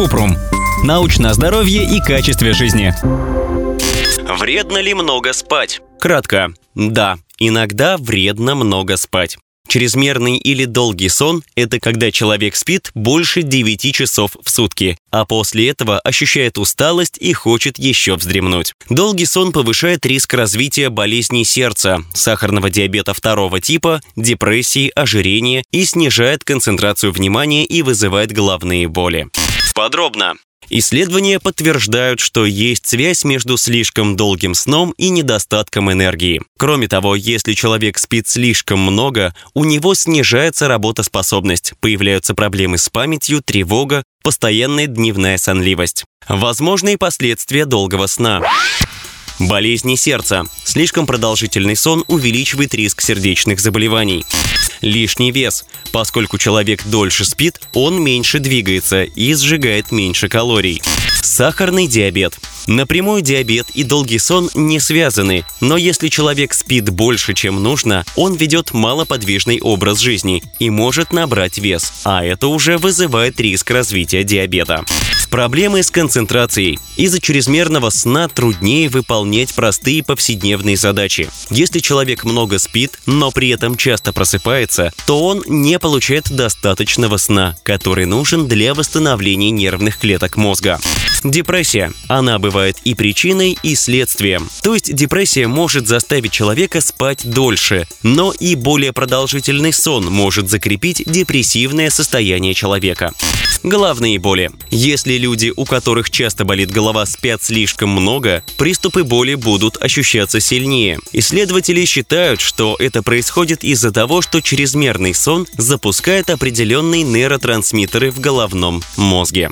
Купрум. Научное здоровье и качестве жизни. Вредно ли много спать? Кратко. Да, иногда вредно много спать. Чрезмерный или долгий сон – это когда человек спит больше 9 часов в сутки, а после этого ощущает усталость и хочет еще вздремнуть. Долгий сон повышает риск развития болезней сердца, сахарного диабета второго типа, депрессии, ожирения и снижает концентрацию внимания и вызывает головные боли. Подробно. Исследования подтверждают, что есть связь между слишком долгим сном и недостатком энергии. Кроме того, если человек спит слишком много, у него снижается работоспособность, появляются проблемы с памятью, тревога, постоянная дневная сонливость. Возможные последствия долгого сна. Болезни сердца. Слишком продолжительный сон увеличивает риск сердечных заболеваний. Лишний вес. Поскольку человек дольше спит, он меньше двигается и сжигает меньше калорий. Сахарный диабет. Напрямую диабет и долгий сон не связаны, но если человек спит больше, чем нужно, он ведет малоподвижный образ жизни и может набрать вес, а это уже вызывает риск развития диабета. Проблемы с концентрацией. Из-за чрезмерного сна труднее выполнять простые повседневные задачи. Если человек много спит, но при этом часто просыпается, то он не получает достаточного сна, который нужен для восстановления нервных клеток мозга. Депрессия. Она бывает и причиной, и следствием. То есть депрессия может заставить человека спать дольше, но и более продолжительный сон может закрепить депрессивное состояние человека. Головные боли. Если люди, у которых часто болит голова, спят слишком много, приступы боли будут ощущаться сильнее. Исследователи считают, что это происходит из-за того, что чрезмерный сон запускает определенные нейротрансмиттеры в головном мозге.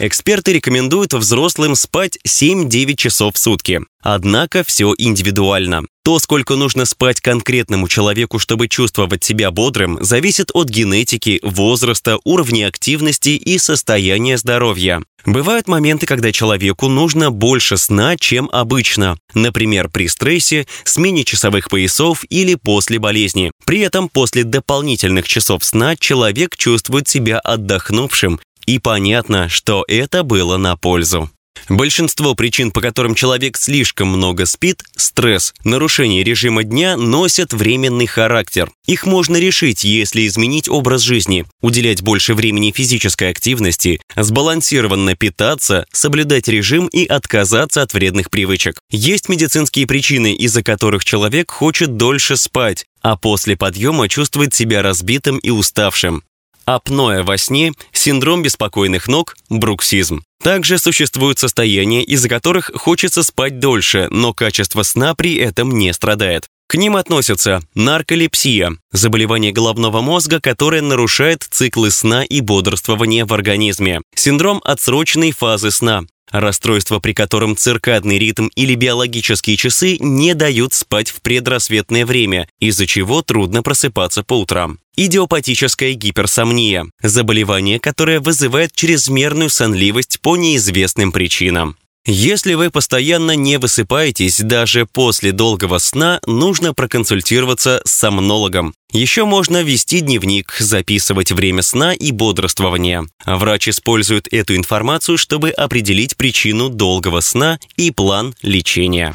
Эксперты рекомендуют взрослым спать 7-9 часов в сутки. Однако все индивидуально. То, сколько нужно спать конкретному человеку, чтобы чувствовать себя бодрым, зависит от генетики, возраста, уровня активности и состояния здоровья. Бывают моменты, когда человеку нужно больше сна, чем обычно. Например, при стрессе, смене часовых поясов или после болезни. При этом после дополнительных часов сна человек чувствует себя отдохнувшим и понятно, что это было на пользу. Большинство причин, по которым человек слишком много спит – стресс, нарушение режима дня носят временный характер. Их можно решить, если изменить образ жизни, уделять больше времени физической активности, сбалансированно питаться, соблюдать режим и отказаться от вредных привычек. Есть медицинские причины, из-за которых человек хочет дольше спать, а после подъема чувствует себя разбитым и уставшим апноэ во сне, синдром беспокойных ног, бруксизм. Также существуют состояния, из-за которых хочется спать дольше, но качество сна при этом не страдает. К ним относятся нарколепсия – заболевание головного мозга, которое нарушает циклы сна и бодрствования в организме, синдром отсроченной фазы сна, расстройство, при котором циркадный ритм или биологические часы не дают спать в предрассветное время, из-за чего трудно просыпаться по утрам. Идиопатическая гиперсомния – заболевание, которое вызывает чрезмерную сонливость по неизвестным причинам. Если вы постоянно не высыпаетесь даже после долгого сна, нужно проконсультироваться с сомнологом. Еще можно вести дневник, записывать время сна и бодрствования. Врач использует эту информацию, чтобы определить причину долгого сна и план лечения.